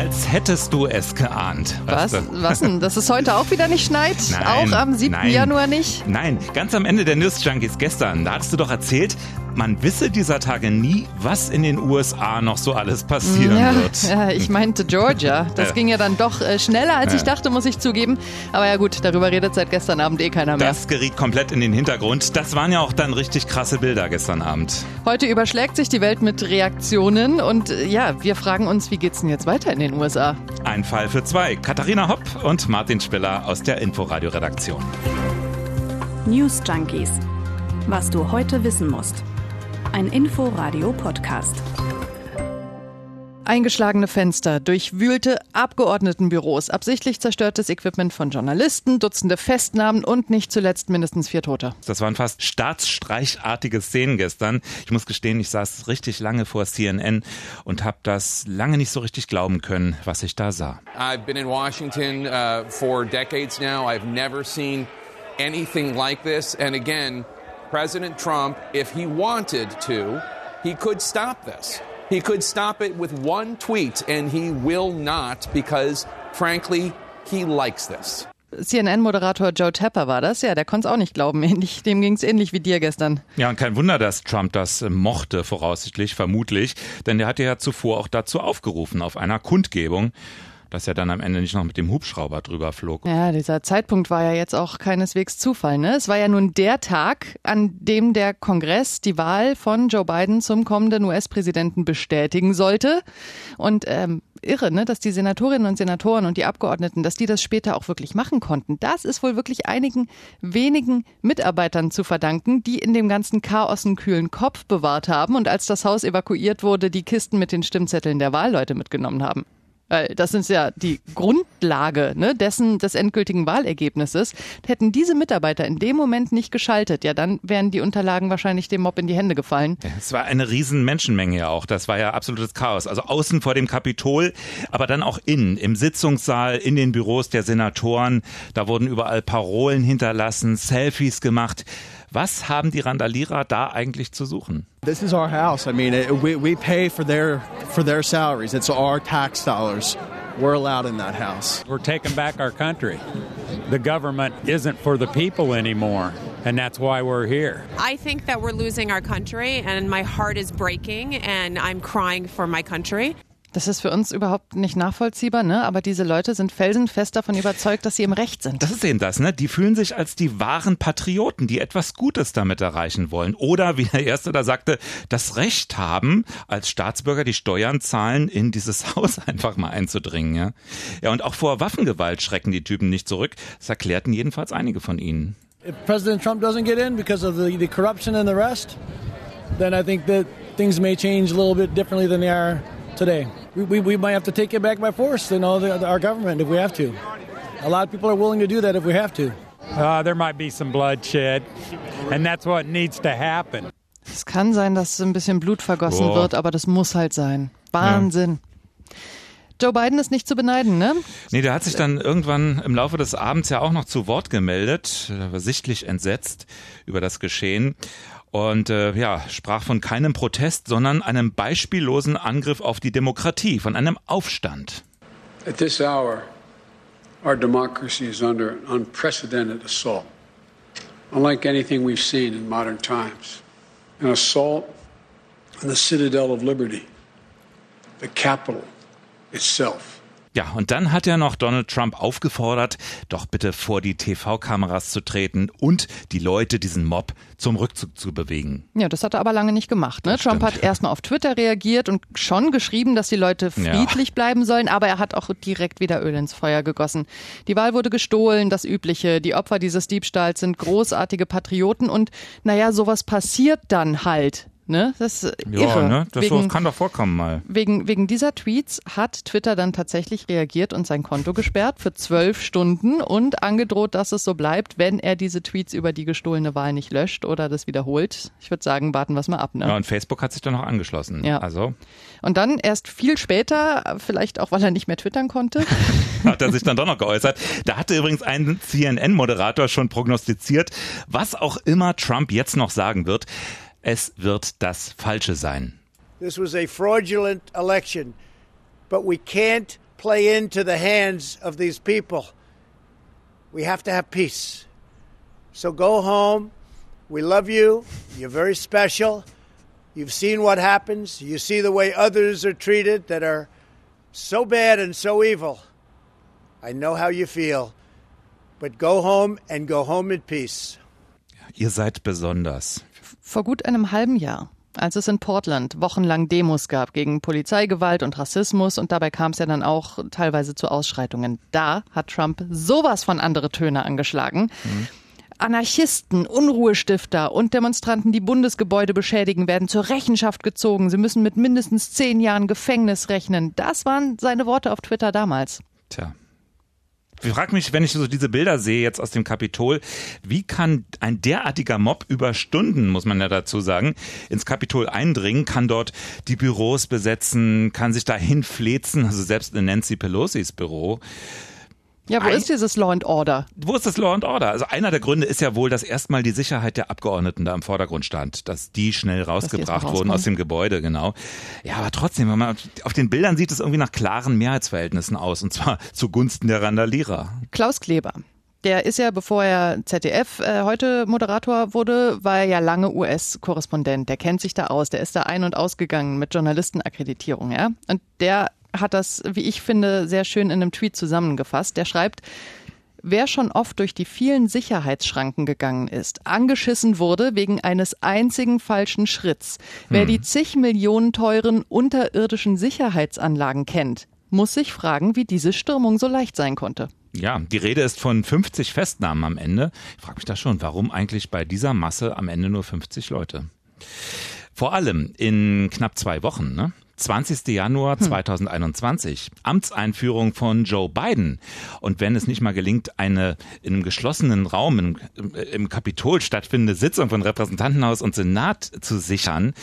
Als hättest du es geahnt. Was? Was denn? Dass es heute auch wieder nicht schneit? Nein, auch am 7. nein. Januar nicht? Nein, ganz am Ende der News Junkies gestern, da hattest du doch erzählt, man wisse dieser Tage nie, was in den USA noch so alles passieren ja, wird. ja, ich meinte Georgia. Das Ja. ging ja dann doch äh, schneller, als ich dachte, muss ich zugeben. Aber ja gut, darüber redet seit gestern Abend eh keiner mehr. Das geriet komplett in den Hintergrund. Das waren ja auch dann richtig krasse Bilder gestern Abend. Heute überschlägt sich die Welt mit Reaktionen und äh, ja, wir fragen uns, wie geht's denn jetzt weiter in den USA? Ein Fall für zwei. Katharina Hopp und Martin Spiller aus der Inforadio-Redaktion. News Junkies. Was du heute wissen musst. Ein Info-Radio-Podcast. Eingeschlagene Fenster, durchwühlte Abgeordnetenbüros, absichtlich zerstörtes Equipment von Journalisten, Dutzende Festnahmen und nicht zuletzt mindestens vier Tote. Das waren fast staatsstreichartige Szenen gestern. Ich muss gestehen, ich saß richtig lange vor CNN und habe das lange nicht so richtig glauben können, was ich da sah. I've been in Washington uh, for decades now. I've never seen anything like this. And again, President Trump, if he wanted to, he could stop this. He could stop it with one tweet, and he will not because, frankly, he likes this. CNN-Moderator Joe Tapper war das, ja, der konnte es auch nicht glauben. Ähnlich, dem ging es ähnlich wie dir gestern. Ja, und kein Wunder, dass Trump das äh, mochte, voraussichtlich, vermutlich, denn der hatte ja zuvor auch dazu aufgerufen, auf einer Kundgebung, dass er dann am Ende nicht noch mit dem Hubschrauber drüber flog. Ja, dieser Zeitpunkt war ja jetzt auch keineswegs Zufall. Ne? Es war ja nun der Tag, an dem der Kongress die Wahl von Joe Biden zum kommenden US-Präsidenten bestätigen sollte. Und ähm, irre, ne? dass die Senatorinnen und Senatoren und die Abgeordneten, dass die das später auch wirklich machen konnten. Das ist wohl wirklich einigen wenigen Mitarbeitern zu verdanken, die in dem ganzen Chaos einen kühlen Kopf bewahrt haben und als das Haus evakuiert wurde, die Kisten mit den Stimmzetteln der Wahlleute mitgenommen haben. Weil das ist ja die Grundlage ne, dessen des endgültigen Wahlergebnisses. Hätten diese Mitarbeiter in dem Moment nicht geschaltet, ja, dann wären die Unterlagen wahrscheinlich dem Mob in die Hände gefallen. Es war eine riesen Menschenmenge ja auch. Das war ja absolutes Chaos. Also außen vor dem Kapitol, aber dann auch innen, im Sitzungssaal, in den Büros der Senatoren. Da wurden überall Parolen hinterlassen, Selfies gemacht. Was haben die Randalierer da eigentlich zu suchen? This is our house. I mean, we, we pay for their for their salaries. It's our tax dollars. We're allowed in that house. We're taking back our country. The government isn't for the people anymore, and that's why we're here. I think that we're losing our country, and my heart is breaking, and I'm crying for my country. Das ist für uns überhaupt nicht nachvollziehbar, ne? aber diese Leute sind felsenfest davon überzeugt, dass sie im Recht sind. Das ist eben das, ne? Die fühlen sich als die wahren Patrioten, die etwas Gutes damit erreichen wollen. Oder, wie der Erste da sagte, das Recht haben, als Staatsbürger die Steuern zahlen, in dieses Haus einfach mal einzudringen. Ja, ja und auch vor Waffengewalt schrecken die Typen nicht zurück. Das erklärten jedenfalls einige von ihnen. if President Trump doesn't get in because of the, the corruption and the rest, then I think that things may change a little bit differently than they are today. We, we, we might have to take it back by force, you know, the, our government if we have to. A lot of people are willing to do that if we have to. Uh, there might be some bloodshed, and that's what needs to happen. Es kann sein, dass ein bisschen Blut vergossen Boah. wird, aber das muss halt sein. Wahnsinn. Joe Biden ist nicht zu beneiden, ne? Nee, der hat sich dann irgendwann im Laufe des Abends ja auch noch zu Wort gemeldet, Er war sichtlich entsetzt über das Geschehen und äh, ja, sprach von keinem Protest, sondern einem beispiellosen Angriff auf die Demokratie, von einem Aufstand. At this hour, our democracy is under an unprecedented assault, unlike anything we've seen in modern times. An assault on the citadel of liberty, the Capitol itself. Ja, und dann hat er noch Donald Trump aufgefordert, doch bitte vor die TV-Kameras zu treten und die Leute, diesen Mob, zum Rückzug zu bewegen. Ja, das hat er aber lange nicht gemacht. Ne? Trump stimmt. hat erstmal auf Twitter reagiert und schon geschrieben, dass die Leute Ja. friedlich bleiben sollen, aber er hat auch direkt wieder Öl ins Feuer gegossen. Die Wahl wurde gestohlen, das Übliche. Die Opfer dieses Diebstahls sind großartige Patrioten und naja, sowas passiert dann halt. Ne? Das ist Ja, irre. ne? Das wegen, kann doch vorkommen mal. wegen, wegen dieser Tweets hat Twitter dann tatsächlich reagiert und sein Konto gesperrt für zwölf Stunden und angedroht, dass es so bleibt, wenn er diese Tweets über die gestohlene Wahl nicht löscht oder das wiederholt. Ich würde sagen, warten wir es mal ab. Ne? Ja, und Facebook hat sich dann noch angeschlossen. Ja. Also Und dann erst viel später, vielleicht auch, weil er nicht mehr twittern konnte. hat er sich dann doch noch geäußert. Da hatte übrigens ein CNN-Moderator schon prognostiziert, was auch immer Trump jetzt noch sagen wird, es wird das Falsche sein. This was a fraudulent election, but we can't play into the hands of these people. We have to have peace. So go home. We love you. You're very special. You've seen what happens. You see the way others are treated that are so bad and so evil. I know how you feel. But go home and go home in peace. Ihr seid besonders. Vor gut einem halben Jahr, als es in Portland wochenlang Demos gab gegen Polizeigewalt und Rassismus und dabei kam es ja dann auch teilweise zu Ausschreitungen. Da hat Trump sowas von andere Töne angeschlagen. Mhm. Anarchisten, Unruhestifter und Demonstranten, die Bundesgebäude beschädigen, werden zur Rechenschaft gezogen. Sie müssen mit mindestens zehn Jahren Gefängnis rechnen. Das waren seine Worte auf Twitter damals. Tja. Ich frage mich, wenn ich so diese Bilder sehe jetzt aus dem Kapitol, wie kann ein derartiger Mob über Stunden, muss man ja dazu sagen, ins Kapitol eindringen, kann dort die Büros besetzen, kann sich dahin flezen, also selbst in Nancy Pelosi's Büro. Ja, wo Ein, ist dieses Law and Order? Wo ist das Law and Order? Also einer der Gründe ist ja wohl, dass erstmal die Sicherheit der Abgeordneten da im Vordergrund stand, dass die schnell rausgebracht die wurden aus dem Gebäude, genau. Ja, aber trotzdem, wenn man auf den Bildern sieht es irgendwie nach klaren Mehrheitsverhältnissen aus und zwar zugunsten der Randalierer. Klaus Kleber. Der ist ja, bevor er ZDF äh, heute Moderator wurde, war er ja lange US-Korrespondent. Der kennt sich da aus. Der ist da ein- und ausgegangen mit Journalistenakkreditierung, ja. Und der hat das, wie ich finde, sehr schön in einem Tweet zusammengefasst. Der schreibt, Wer schon oft durch die vielen Sicherheitsschranken gegangen ist, angeschissen wurde wegen eines einzigen falschen Schritts, wer hm. die zig Millionen teuren unterirdischen Sicherheitsanlagen kennt, muss sich fragen, wie diese Stürmung so leicht sein konnte. Ja, die Rede ist von 50 Festnahmen am Ende. Ich frage mich da schon, warum eigentlich bei dieser Masse am Ende nur 50 Leute? Vor allem in knapp zwei Wochen, ne? 20. Januar 2021, hm. Amtseinführung von Joe Biden. Und wenn es nicht mal gelingt, eine in einem geschlossenen Raum im, im Kapitol stattfindende Sitzung von Repräsentantenhaus und Senat zu sichern,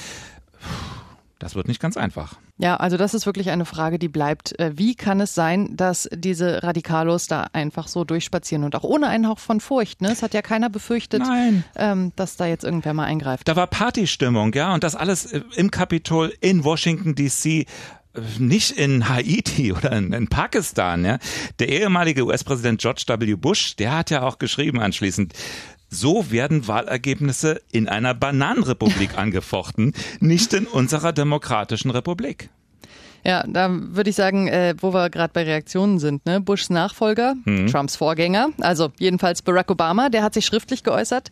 das wird nicht ganz einfach. Ja, also das ist wirklich eine Frage, die bleibt. Äh, wie kann es sein, dass diese Radikalos da einfach so durchspazieren und auch ohne einen Hauch von Furcht? Ne? Es hat ja keiner befürchtet, ähm, dass da jetzt irgendwer mal eingreift. Da war Partystimmung, ja, und das alles äh, im Kapitol in Washington D.C äh, nicht in Haiti oder in, in, Pakistan. Ja. Der ehemalige US-Präsident George W. Bush, der hat ja auch geschrieben anschließend, so werden Wahlergebnisse in einer Bananenrepublik angefochten, nicht in unserer demokratischen Republik. Ja, da würde ich sagen, äh, wo wir gerade bei Reaktionen sind, ne? Bushs Nachfolger, mhm. Trumps Vorgänger, also jedenfalls Barack Obama, der hat sich schriftlich geäußert.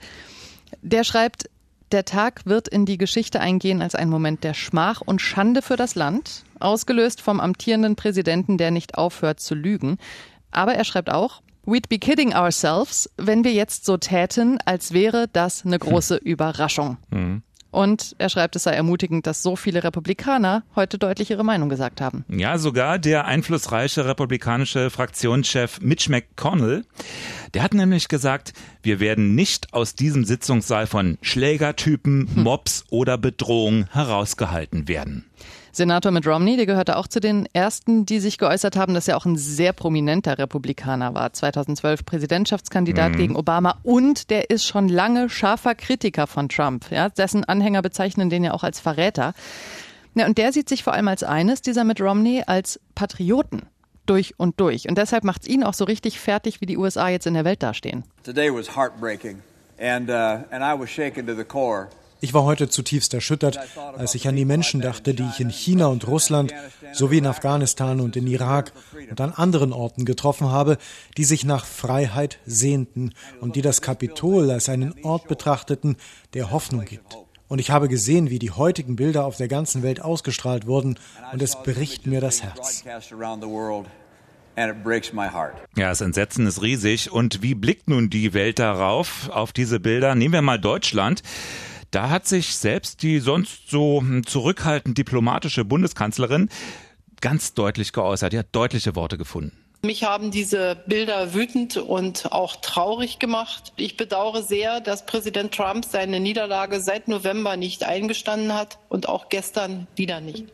Der schreibt, der Tag wird in die Geschichte eingehen als ein Moment der Schmach und Schande für das Land, ausgelöst vom amtierenden Präsidenten, der nicht aufhört zu lügen. Aber er schreibt auch, We'd be kidding ourselves, wenn wir jetzt so täten, als wäre das eine große Überraschung. Mhm. Und er schreibt, es sei ermutigend, dass so viele Republikaner heute deutlich ihre Meinung gesagt haben. Ja, sogar der einflussreiche republikanische Fraktionschef Mitch McConnell, der hat nämlich gesagt, wir werden nicht aus diesem Sitzungssaal von Schlägertypen, hm. Mobs oder Bedrohungen herausgehalten werden. Senator Mitt Romney, der gehörte auch zu den ersten, die sich geäußert haben, dass er auch ein sehr prominenter Republikaner war. 2012 Präsidentschaftskandidat mhm. gegen Obama und der ist schon lange scharfer Kritiker von Trump. Ja, dessen Anhänger bezeichnen den ja auch als Verräter. Ja, und der sieht sich vor allem als eines, dieser Mitt Romney, als Patrioten durch und durch. Und deshalb macht es ihn auch so richtig fertig, wie die USA jetzt in der Welt dastehen. Today was heartbreaking and, uh, and I was shaken to the core. Ich war heute zutiefst erschüttert, als ich an die Menschen dachte, die ich in China und Russland sowie in Afghanistan und in Irak und an anderen Orten getroffen habe, die sich nach Freiheit sehnten und die das Kapitol als einen Ort betrachteten, der Hoffnung gibt. Und ich habe gesehen, wie die heutigen Bilder auf der ganzen Welt ausgestrahlt wurden, und es bricht mir das Herz. Ja, das Entsetzen ist riesig. Und wie blickt nun die Welt darauf, auf diese Bilder? Nehmen wir mal Deutschland. Da hat sich selbst die sonst so hm, zurückhaltend diplomatische Bundeskanzlerin ganz deutlich geäußert. Die hat deutliche Worte gefunden. Mich haben diese Bilder wütend und auch traurig gemacht. Ich bedauere sehr, dass Präsident Trump seine Niederlage seit November nicht eingestanden hat und auch gestern wieder nicht.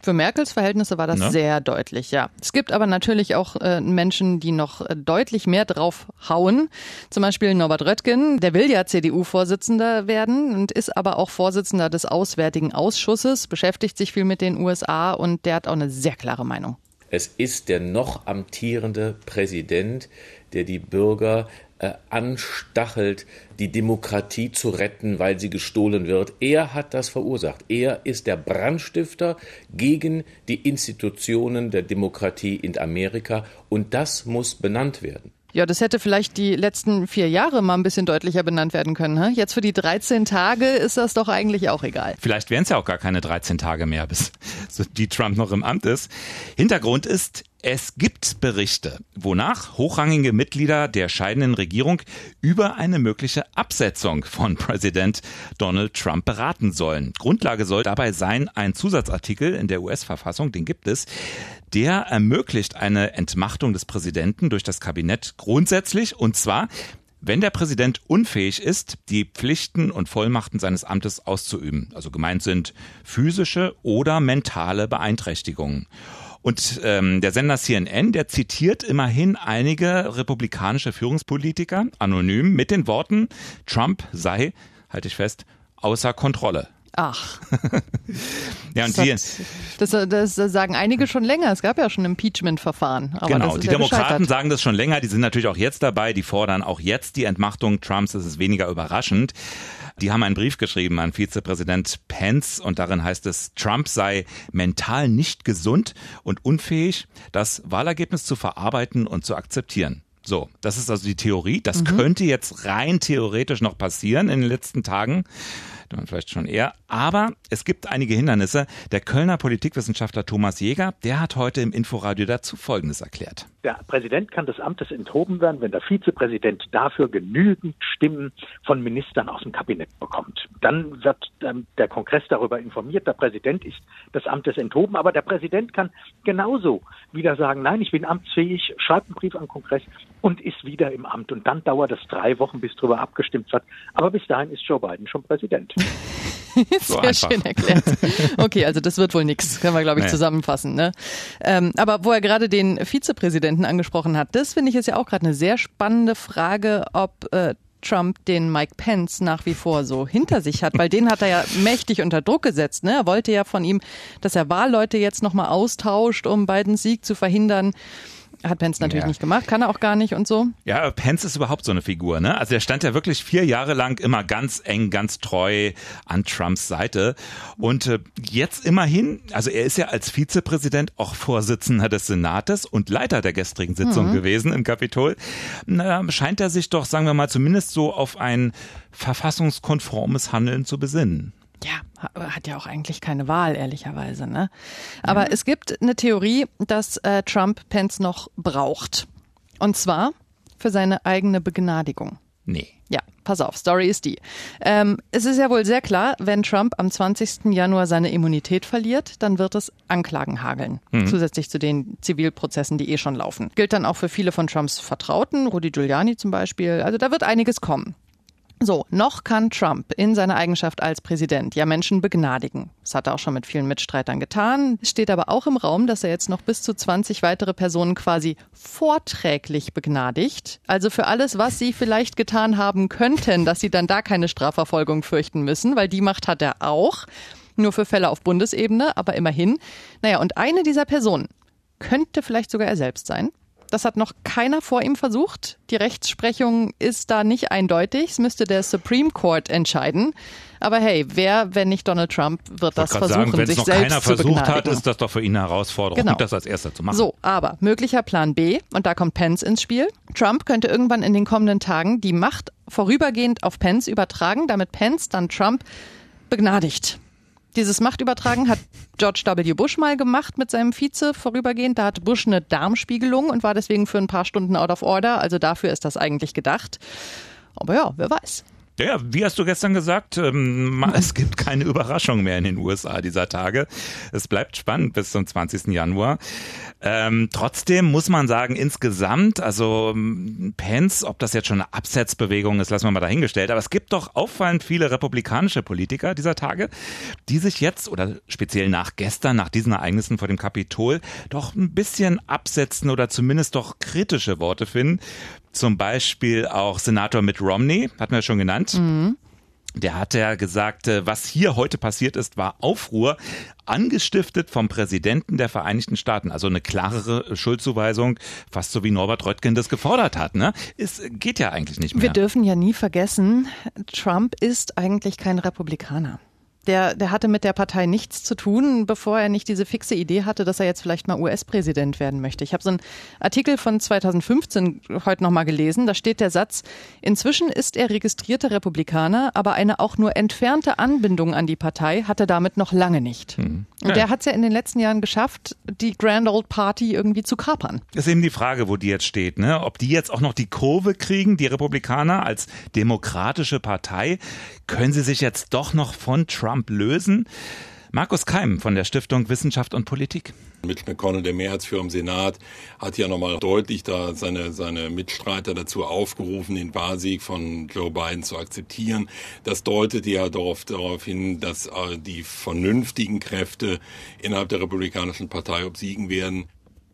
Für Merkels Verhältnisse war das ne? sehr deutlich, ja. Es gibt aber natürlich auch äh, Menschen, die noch äh, deutlich mehr drauf hauen. Zum Beispiel Norbert Röttgen, der will ja CDU-Vorsitzender werden und ist aber auch Vorsitzender des Auswärtigen Ausschusses, beschäftigt sich viel mit den USA und der hat auch eine sehr klare Meinung. Es ist der noch amtierende Präsident, der die Bürger äh, anstachelt, die Demokratie zu retten, weil sie gestohlen wird. Er hat das verursacht. Er ist der Brandstifter gegen die Institutionen der Demokratie in Amerika und das muss benannt werden. Ja, das hätte vielleicht die letzten vier Jahre mal ein bisschen deutlicher benannt werden können. He? Jetzt für die 13 Tage ist das doch eigentlich auch egal. Vielleicht wären es ja auch gar keine 13 Tage mehr, bis die Trump noch im Amt ist. Hintergrund ist, es gibt Berichte, wonach hochrangige Mitglieder der scheidenden Regierung über eine mögliche Absetzung von Präsident Donald Trump beraten sollen. Grundlage soll dabei sein ein Zusatzartikel in der US-Verfassung, den gibt es, der ermöglicht eine Entmachtung des Präsidenten durch das Kabinett grundsätzlich und zwar wenn der Präsident unfähig ist, die Pflichten und Vollmachten seines Amtes auszuüben. Also gemeint sind physische oder mentale Beeinträchtigungen. Und ähm, der Sender CNN, der zitiert immerhin einige republikanische Führungspolitiker anonym mit den Worten, Trump sei, halte ich fest, außer Kontrolle. Ach. ja, und das, das, das, sagen einige schon länger. Es gab ja schon Impeachment-Verfahren. Genau, die ja Demokraten sagen das schon länger. Die sind natürlich auch jetzt dabei. Die fordern auch jetzt die Entmachtung Trumps. Das ist weniger überraschend. Die haben einen Brief geschrieben an Vizepräsident Pence und darin heißt es, Trump sei mental nicht gesund und unfähig, das Wahlergebnis zu verarbeiten und zu akzeptieren. So, das ist also die Theorie. Das mhm. könnte jetzt rein theoretisch noch passieren in den letzten Tagen vielleicht schon eher. Aber es gibt einige Hindernisse. Der Kölner Politikwissenschaftler Thomas Jäger, der hat heute im Inforadio dazu Folgendes erklärt. Der Präsident kann des Amtes enthoben werden, wenn der Vizepräsident dafür genügend Stimmen von Ministern aus dem Kabinett bekommt. Dann wird ähm, der Kongress darüber informiert, der Präsident ist des Amtes enthoben, aber der Präsident kann genauso wieder sagen, nein, ich bin amtsfähig, schreibt einen Brief an den Kongress und ist wieder im Amt. Und dann dauert es drei Wochen, bis darüber abgestimmt wird. Aber bis dahin ist Joe Biden schon Präsident. Sehr so schön erklärt. Okay, also das wird wohl nichts, können wir, glaube ich, nee. zusammenfassen. Ne? Ähm, aber wo er gerade den Vizepräsidenten angesprochen hat, das finde ich ist ja auch gerade eine sehr spannende Frage, ob äh, Trump den Mike Pence nach wie vor so hinter sich hat, weil den hat er ja mächtig unter Druck gesetzt. Ne? Er wollte ja von ihm, dass er Wahlleute jetzt nochmal austauscht, um Bidens Sieg zu verhindern. Hat Pence natürlich ja. nicht gemacht, kann er auch gar nicht und so. Ja, Pence ist überhaupt so eine Figur, ne? Also er stand ja wirklich vier Jahre lang immer ganz eng, ganz treu an Trumps Seite. Und äh, jetzt immerhin, also er ist ja als Vizepräsident auch Vorsitzender des Senates und Leiter der gestrigen Sitzung mhm. gewesen im Kapitol. Na, scheint er sich doch, sagen wir mal, zumindest so auf ein verfassungskonformes Handeln zu besinnen. Ja, hat ja auch eigentlich keine Wahl, ehrlicherweise. Ne? Aber ja. es gibt eine Theorie, dass äh, Trump Pence noch braucht. Und zwar für seine eigene Begnadigung. Nee. Ja, pass auf, Story ist die. Ähm, es ist ja wohl sehr klar, wenn Trump am 20. Januar seine Immunität verliert, dann wird es Anklagen hageln. Mhm. Zusätzlich zu den Zivilprozessen, die eh schon laufen. Gilt dann auch für viele von Trumps Vertrauten, Rudy Giuliani zum Beispiel. Also da wird einiges kommen. So, noch kann Trump in seiner Eigenschaft als Präsident ja Menschen begnadigen. Das hat er auch schon mit vielen Mitstreitern getan. Steht aber auch im Raum, dass er jetzt noch bis zu 20 weitere Personen quasi vorträglich begnadigt. Also für alles, was sie vielleicht getan haben könnten, dass sie dann da keine Strafverfolgung fürchten müssen, weil die Macht hat er auch. Nur für Fälle auf Bundesebene, aber immerhin. Naja, und eine dieser Personen könnte vielleicht sogar er selbst sein. Das hat noch keiner vor ihm versucht. Die Rechtsprechung ist da nicht eindeutig. Es müsste der Supreme Court entscheiden. Aber hey, wer, wenn nicht Donald Trump, wird das versuchen, sagen, wenn sich es noch selbst keiner zu versucht hat, ist das doch für ihn eine Herausforderung, genau. das als erster zu machen. So, aber möglicher Plan B, und da kommt Pence ins Spiel. Trump könnte irgendwann in den kommenden Tagen die Macht vorübergehend auf Pence übertragen, damit Pence dann Trump begnadigt. Dieses Machtübertragen hat George W. Bush mal gemacht mit seinem Vize vorübergehend. Da hatte Bush eine Darmspiegelung und war deswegen für ein paar Stunden out of order. Also dafür ist das eigentlich gedacht. Aber ja, wer weiß. Ja, wie hast du gestern gesagt, ähm, es gibt keine Überraschung mehr in den USA dieser Tage. Es bleibt spannend bis zum 20. Januar. Ähm, trotzdem muss man sagen, insgesamt, also ähm, Pence, ob das jetzt schon eine Absetzbewegung ist, lassen wir mal dahingestellt, aber es gibt doch auffallend viele republikanische Politiker dieser Tage, die sich jetzt oder speziell nach gestern, nach diesen Ereignissen vor dem Kapitol, doch ein bisschen absetzen oder zumindest doch kritische Worte finden. Zum Beispiel auch Senator Mitt Romney, hatten wir schon genannt. Mhm. Der hat ja gesagt, äh, was hier heute passiert ist, war Aufruhr, angestiftet vom Präsidenten der Vereinigten Staaten. Also eine klarere Schuldzuweisung, fast so wie Norbert Röttgen das gefordert hat. Ne? Es geht ja eigentlich nicht mehr. Wir dürfen ja nie vergessen, Trump ist eigentlich kein Republikaner der, der hatte mit der Partei nichts zu tun, bevor er nicht diese fixe Idee hatte, dass er jetzt vielleicht mal US-Präsident werden möchte. Ich habe so einen Artikel von 2015 heute nochmal gelesen. Da steht der Satz, inzwischen ist er registrierter Republikaner, aber eine auch nur entfernte Anbindung an die Partei hat er damit noch lange nicht. Hm. Und der hat es ja in den letzten Jahren geschafft, die Grand Old Party irgendwie zu kapern. Das ist eben die Frage, wo die jetzt steht. Ne? Ob die jetzt auch noch die Kurve kriegen, die Republikaner als demokratische Partei. Können sie sich jetzt doch noch von Trump lösen? Markus Keim von der Stiftung Wissenschaft und Politik. Mitch McConnell, der Mehrheitsführer im Senat, hat ja nochmal deutlich da seine, seine Mitstreiter dazu aufgerufen, den Wahlsieg von Joe Biden zu akzeptieren. Das deutet ja darauf, darauf hin, dass äh, die vernünftigen Kräfte innerhalb der Republikanischen Partei obsiegen werden.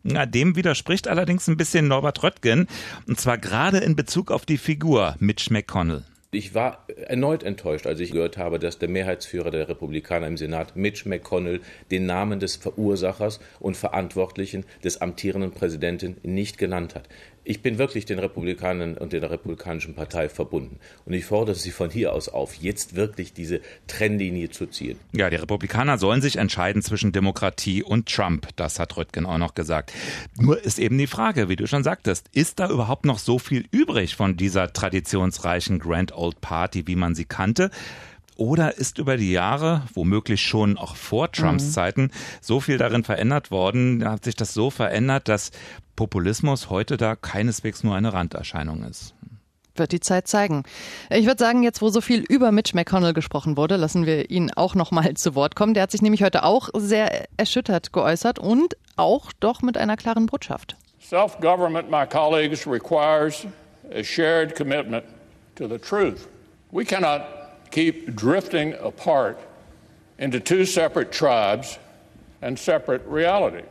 Na, dem widerspricht allerdings ein bisschen Norbert Röttgen, und zwar gerade in Bezug auf die Figur Mitch McConnell. Ich war erneut enttäuscht, als ich gehört habe, dass der Mehrheitsführer der Republikaner im Senat, Mitch McConnell, den Namen des Verursachers und Verantwortlichen des amtierenden Präsidenten nicht genannt hat. Ich bin wirklich den Republikanern und der Republikanischen Partei verbunden. Und ich fordere sie von hier aus auf, jetzt wirklich diese Trennlinie zu ziehen. Ja, die Republikaner sollen sich entscheiden zwischen Demokratie und Trump. Das hat Röttgen auch noch gesagt. Nur ist eben die Frage, wie du schon sagtest, ist da überhaupt noch so viel übrig von dieser traditionsreichen Grand Old Party, wie man sie kannte? Oder ist über die Jahre, womöglich schon auch vor Trumps mhm. Zeiten, so viel darin verändert worden, hat sich das so verändert, dass Populismus heute da keineswegs nur eine Randerscheinung ist? wird die Zeit zeigen. Ich würde sagen, jetzt wo so viel über Mitch McConnell gesprochen wurde, lassen wir ihn auch noch mal zu Wort kommen. Der hat sich nämlich heute auch sehr erschüttert geäußert und auch doch mit einer klaren Botschaft. Self-government, my colleagues, requires a shared commitment to the truth. We cannot keep drifting apart into two separate tribes and separate realities.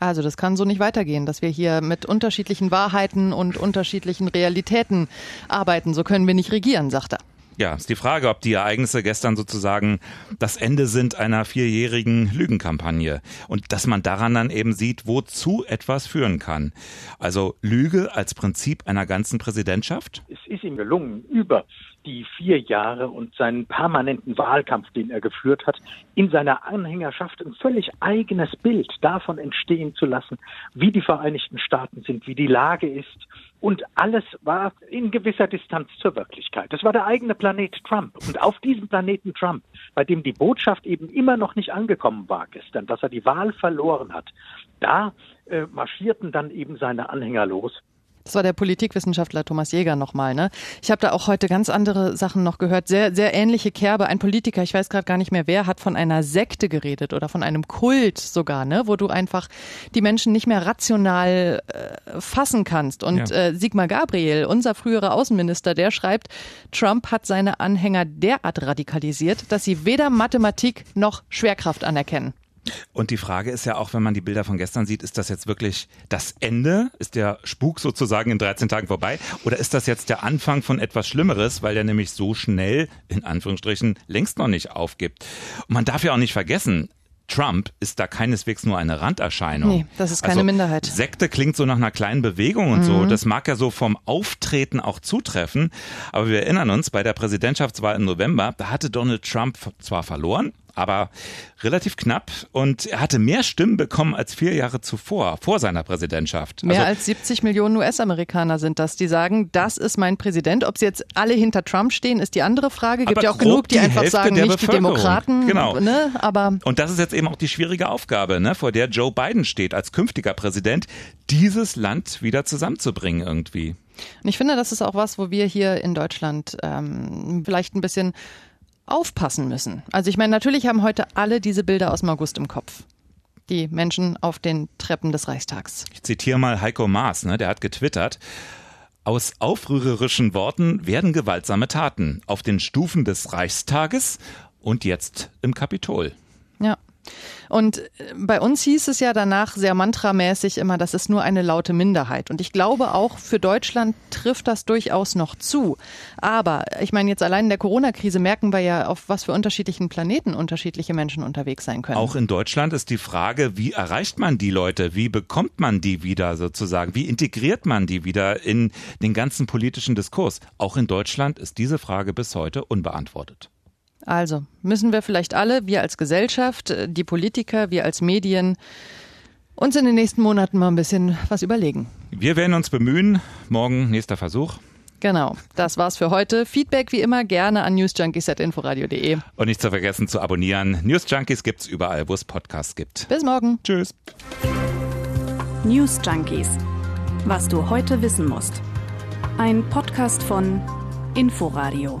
Also das kann so nicht weitergehen, dass wir hier mit unterschiedlichen Wahrheiten und unterschiedlichen Realitäten arbeiten. So können wir nicht regieren, sagt er. Ja, ist die Frage, ob die Ereignisse gestern sozusagen das Ende sind einer vierjährigen Lügenkampagne und dass man daran dann eben sieht, wozu etwas führen kann. Also Lüge als Prinzip einer ganzen Präsidentschaft? Es ist ihm gelungen, über die vier Jahre und seinen permanenten Wahlkampf, den er geführt hat, in seiner Anhängerschaft ein völlig eigenes Bild davon entstehen zu lassen, wie die Vereinigten Staaten sind, wie die Lage ist. Und alles war in gewisser Distanz zur Wirklichkeit. Das war der eigene Planet Trump. Und auf diesem Planeten Trump, bei dem die Botschaft eben immer noch nicht angekommen war gestern, dass er die Wahl verloren hat, da äh, marschierten dann eben seine Anhänger los das war der Politikwissenschaftler Thomas Jäger nochmal. Ne? Ich habe da auch heute ganz andere Sachen noch gehört. Sehr, sehr ähnliche Kerbe. Ein Politiker, ich weiß gerade gar nicht mehr wer, hat von einer Sekte geredet oder von einem Kult sogar, ne? wo du einfach die Menschen nicht mehr rational äh, fassen kannst. Und ja. äh, Sigmar Gabriel, unser früherer Außenminister, der schreibt, Trump hat seine Anhänger derart radikalisiert, dass sie weder Mathematik noch Schwerkraft anerkennen. Und die Frage ist ja auch, wenn man die Bilder von gestern sieht, ist das jetzt wirklich das Ende? Ist der Spuk sozusagen in 13 Tagen vorbei? Oder ist das jetzt der Anfang von etwas Schlimmeres, weil der nämlich so schnell, in Anführungsstrichen, längst noch nicht aufgibt? Und man darf ja auch nicht vergessen, Trump ist da keineswegs nur eine Randerscheinung. Nee, das ist keine also, Minderheit. Sekte klingt so nach einer kleinen Bewegung und mhm. so. Das mag ja so vom Auftreten auch zutreffen. Aber wir erinnern uns, bei der Präsidentschaftswahl im November, da hatte Donald Trump zwar verloren, aber relativ knapp und er hatte mehr Stimmen bekommen als vier Jahre zuvor, vor seiner Präsidentschaft. Mehr also, als 70 Millionen US-Amerikaner sind das, die sagen, das ist mein Präsident. Ob sie jetzt alle hinter Trump stehen, ist die andere Frage. Gibt ja auch genug, die, die einfach Hälfte sagen, nicht die Demokraten. Genau. Ne, aber und das ist jetzt eben auch die schwierige Aufgabe, ne, vor der Joe Biden steht als künftiger Präsident, dieses Land wieder zusammenzubringen irgendwie. Und ich finde, das ist auch was, wo wir hier in Deutschland ähm, vielleicht ein bisschen aufpassen müssen. Also ich meine, natürlich haben heute alle diese Bilder aus dem August im Kopf. Die Menschen auf den Treppen des Reichstags. Ich zitiere mal Heiko Maas, ne, der hat getwittert. Aus aufrührerischen Worten werden gewaltsame Taten auf den Stufen des Reichstages und jetzt im Kapitol. Ja. Und äh, bei uns hieß es ja danach sehr mantramäßig immer, das ist nur eine laute Minderheit. Und ich glaube auch für Deutschland trifft das durchaus noch zu. Aber ich meine, jetzt allein in der Corona-Krise merken wir ja, auf was für unterschiedlichen Planeten unterschiedliche Menschen unterwegs sein können. Auch in Deutschland ist die Frage, wie erreicht man die Leute? Wie bekommt man die wieder sozusagen? Wie integriert man die wieder in den ganzen politischen Diskurs? Auch in Deutschland ist diese Frage bis heute unbeantwortet. Also müssen wir vielleicht alle, wir als Gesellschaft, äh, die Politiker, wir als Medien, uns in den nächsten Monaten mal ein bisschen was überlegen. Wir werden uns bemühen. Morgen nächster Versuch. Genau, das war's für heute. Feedback wie immer gerne an newsjunkies.inforadio.de. Und nicht zu vergessen zu abonnieren. News Junkies gibt's überall, wo es Podcasts gibt. Bis morgen. Tschüss. News Junkies. Was du heute wissen musst. Ein Podcast von Inforadio.